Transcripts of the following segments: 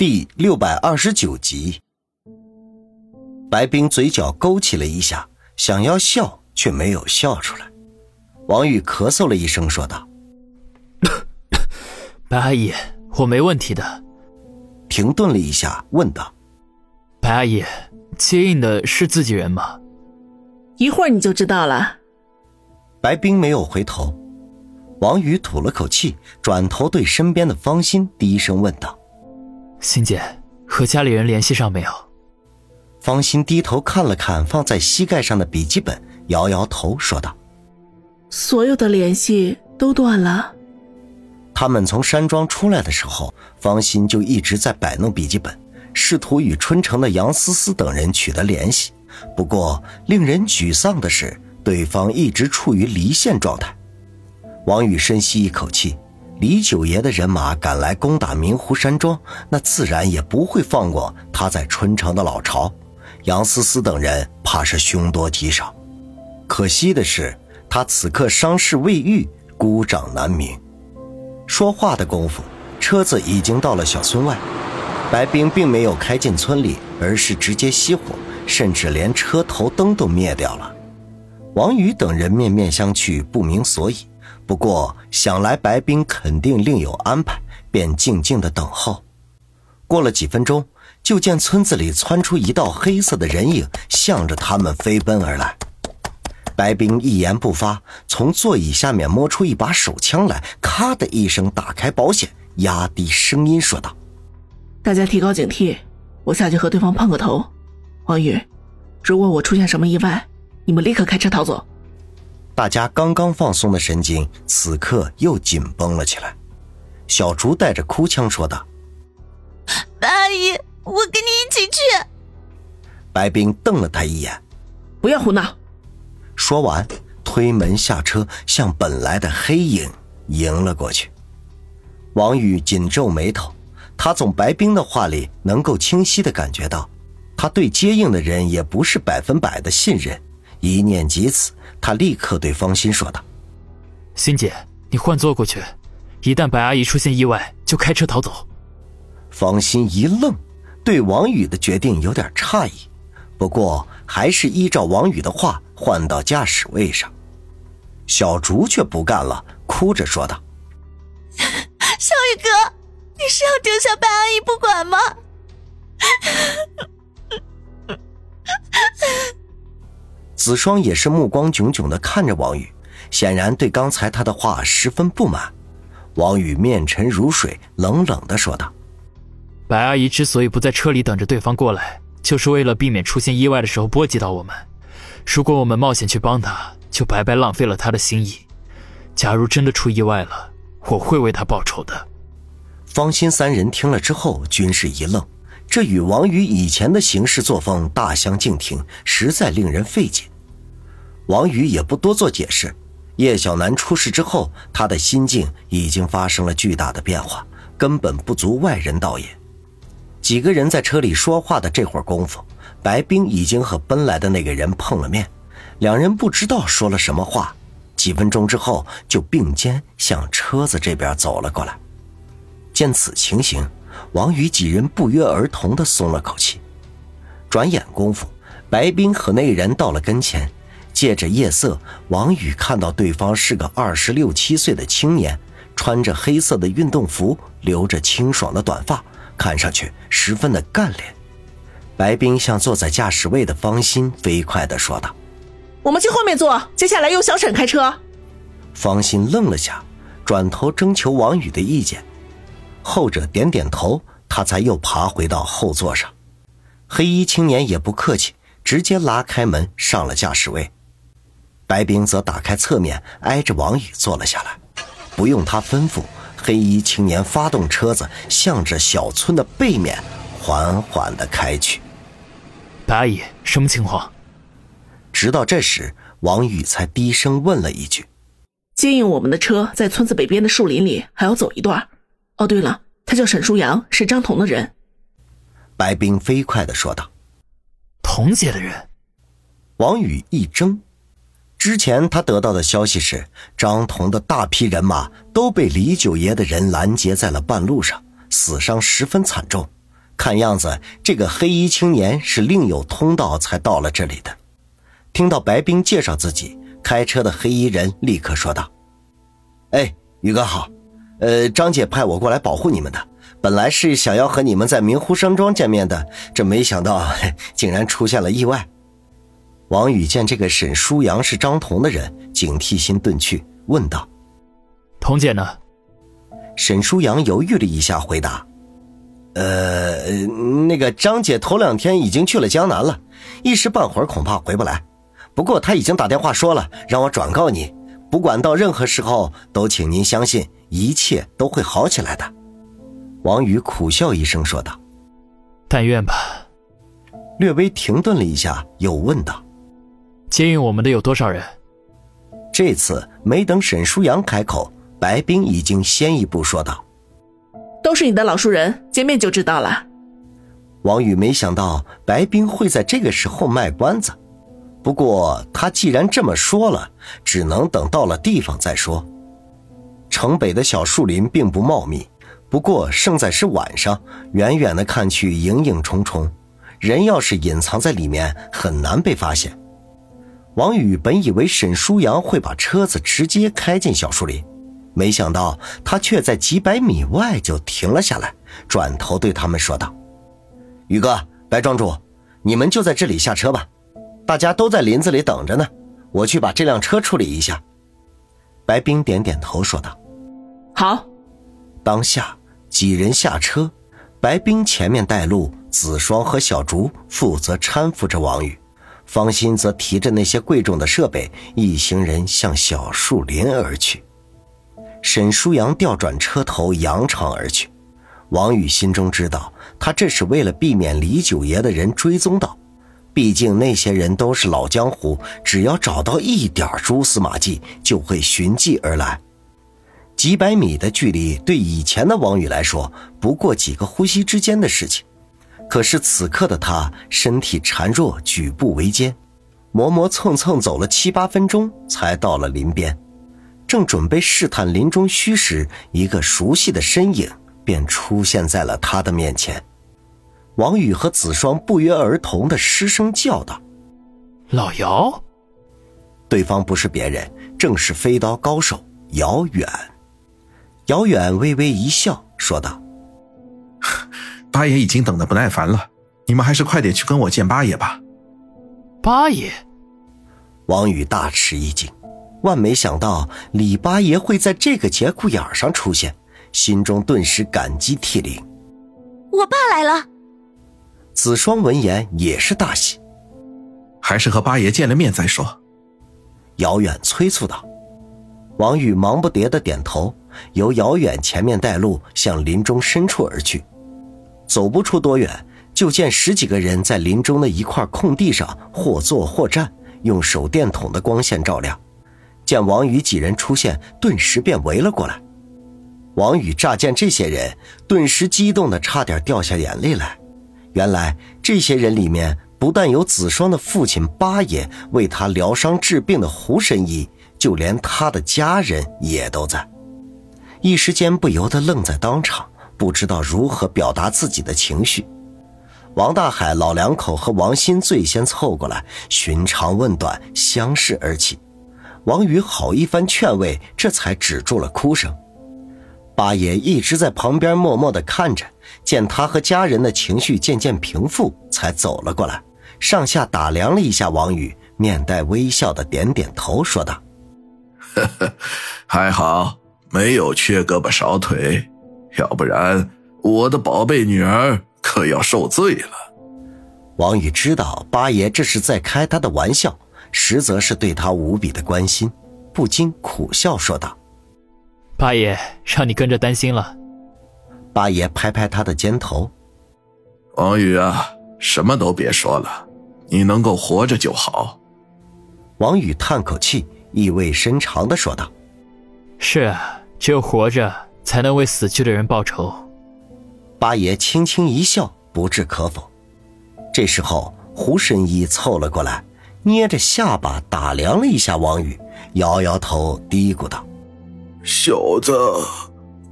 第六百二十九集，白冰嘴角勾起了一下，想要笑却没有笑出来。王宇咳嗽了一声，说道：“白阿姨，我没问题的。”停顿了一下，问道：“白阿姨，接应的是自己人吗？”一会儿你就知道了。白冰没有回头，王宇吐了口气，转头对身边的方心低声问道。欣姐和家里人联系上没有？方心低头看了看放在膝盖上的笔记本，摇摇头说道：“所有的联系都断了。”他们从山庄出来的时候，方心就一直在摆弄笔记本，试图与春城的杨思思等人取得联系。不过，令人沮丧的是，对方一直处于离线状态。王宇深吸一口气。李九爷的人马赶来攻打明湖山庄，那自然也不会放过他在春城的老巢。杨思思等人怕是凶多吉少。可惜的是，他此刻伤势未愈，孤掌难鸣。说话的功夫，车子已经到了小村外。白冰并没有开进村里，而是直接熄火，甚至连车头灯都灭掉了。王宇等人面面相觑，不明所以。不过想来白冰肯定另有安排，便静静的等候。过了几分钟，就见村子里窜出一道黑色的人影，向着他们飞奔而来。白冰一言不发，从座椅下面摸出一把手枪来，咔的一声打开保险，压低声音说道：“大家提高警惕，我下去和对方碰个头。王宇，如果我出现什么意外，你们立刻开车逃走。”大家刚刚放松的神经，此刻又紧绷了起来。小竹带着哭腔说道：“白阿姨，我跟你一起去。”白冰瞪了他一眼：“不要胡闹！”说完，推门下车，向本来的黑影迎了过去。王宇紧皱眉头，他从白冰的话里能够清晰的感觉到，他对接应的人也不是百分百的信任。一念及此。他立刻对方心说道：“欣姐，你换座过去，一旦白阿姨出现意外，就开车逃走。”方心一愣，对王宇的决定有点诧异，不过还是依照王宇的话换到驾驶位上。小竹却不干了，哭着说道：“小宇哥，你是要丢下白阿姨不管吗？”子双也是目光炯炯的看着王宇，显然对刚才他的话十分不满。王宇面沉如水，冷冷的说道：“白阿姨之所以不在车里等着对方过来，就是为了避免出现意外的时候波及到我们。如果我们冒险去帮她，就白白浪费了她的心意。假如真的出意外了，我会为她报仇的。”方心三人听了之后均是一愣，这与王宇以前的行事作风大相径庭，实在令人费解。王宇也不多做解释。叶小楠出事之后，他的心境已经发生了巨大的变化，根本不足外人道也。几个人在车里说话的这会儿功夫，白冰已经和奔来的那个人碰了面，两人不知道说了什么话。几分钟之后，就并肩向车子这边走了过来。见此情形，王宇几人不约而同地松了口气。转眼功夫，白冰和那人到了跟前。借着夜色，王宇看到对方是个二十六七岁的青年，穿着黑色的运动服，留着清爽的短发，看上去十分的干练。白冰向坐在驾驶位的方心飞快地说道：“我们去后面坐，接下来由小沈开车。”方心愣了下，转头征求王宇的意见。后者点点头，他才又爬回到后座上。黑衣青年也不客气，直接拉开门上了驾驶位。白冰则打开侧面，挨着王宇坐了下来。不用他吩咐，黑衣青年发动车子，向着小村的背面缓缓地开去。白阿姨，什么情况？直到这时，王宇才低声问了一句：“接应我们的车在村子北边的树林里，还要走一段。哦，对了，他叫沈舒阳，是张彤的人。”白冰飞快地说道：“彤姐的人。”王宇一怔。之前他得到的消息是，张彤的大批人马都被李九爷的人拦截在了半路上，死伤十分惨重。看样子这个黑衣青年是另有通道才到了这里的。听到白冰介绍自己，开车的黑衣人立刻说道：“哎，宇哥好，呃，张姐派我过来保护你们的。本来是想要和你们在明湖山庄见面的，这没想到竟然出现了意外。”王宇见这个沈舒阳是张彤的人，警惕心顿去，问道：“彤姐呢？”沈舒阳犹豫了一下，回答：“呃，那个张姐头两天已经去了江南了，一时半会儿恐怕回不来。不过她已经打电话说了，让我转告你，不管到任何时候，都请您相信，一切都会好起来的。”王宇苦笑一声说道：“但愿吧。”略微停顿了一下，又问道。接应我们的有多少人？这次没等沈舒阳开口，白冰已经先一步说道：“都是你的老熟人，见面就知道了。”王宇没想到白冰会在这个时候卖关子，不过他既然这么说了，只能等到了地方再说。城北的小树林并不茂密，不过胜在是晚上，远远的看去影影重重，人要是隐藏在里面，很难被发现。王宇本以为沈舒阳会把车子直接开进小树林，没想到他却在几百米外就停了下来，转头对他们说道：“宇哥，白庄主，你们就在这里下车吧，大家都在林子里等着呢，我去把这辆车处理一下。”白冰点点头说道：“好。”当下几人下车，白冰前面带路，子双和小竹负责搀扶着王宇。方心则提着那些贵重的设备，一行人向小树林而去。沈舒阳调转车头，扬长而去。王宇心中知道，他这是为了避免李九爷的人追踪到。毕竟那些人都是老江湖，只要找到一点蛛丝马迹，就会寻迹而来。几百米的距离，对以前的王宇来说，不过几个呼吸之间的事情。可是此刻的他身体孱弱，举步维艰，磨磨蹭蹭走了七八分钟，才到了林边。正准备试探林中虚时，一个熟悉的身影便出现在了他的面前。王宇和子双不约而同的失声叫道：“老姚！”对方不是别人，正是飞刀高手姚远。姚远微微一笑，说道。八爷已经等得不耐烦了，你们还是快点去跟我见八爷吧。八爷，王宇大吃一惊，万没想到李八爷会在这个节骨眼上出现，心中顿时感激涕零。我爸来了。子双闻言也是大喜，还是和八爷见了面再说。姚远催促道。王宇忙不迭的点头，由姚远前面带路，向林中深处而去。走不出多远，就见十几个人在林中的一块空地上或坐或站，用手电筒的光线照亮。见王宇几人出现，顿时便围了过来。王宇乍见这些人，顿时激动的差点掉下眼泪来。原来这些人里面，不但有子双的父亲八爷为他疗伤治病的胡神医，就连他的家人也都在。一时间不由得愣在当场。不知道如何表达自己的情绪，王大海老两口和王鑫最先凑过来，寻长问短，相视而泣。王宇好一番劝慰，这才止住了哭声。八爷一直在旁边默默的看着，见他和家人的情绪渐渐平复，才走了过来，上下打量了一下王宇，面带微笑的点点头，说道：“呵呵，还好没有缺胳膊少腿。”要不然，我的宝贝女儿可要受罪了。王宇知道八爷这是在开他的玩笑，实则是对他无比的关心，不禁苦笑说道：“八爷让你跟着担心了。”八爷拍拍他的肩头：“王宇啊，什么都别说了，你能够活着就好。”王宇叹口气，意味深长的说道：“是啊，只有活着。”才能为死去的人报仇。八爷轻轻一笑，不置可否。这时候，胡神医凑了过来，捏着下巴打量了一下王宇，摇摇头，嘀咕道：“小子，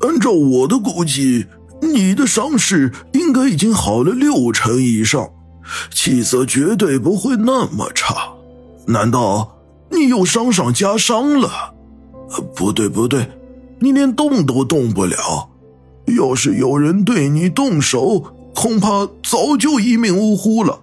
按照我的估计，你的伤势应该已经好了六成以上，气色绝对不会那么差。难道你又伤上加伤了？不对，不对，你连动都动不了。要是有人对你动手，恐怕早就一命呜呼了。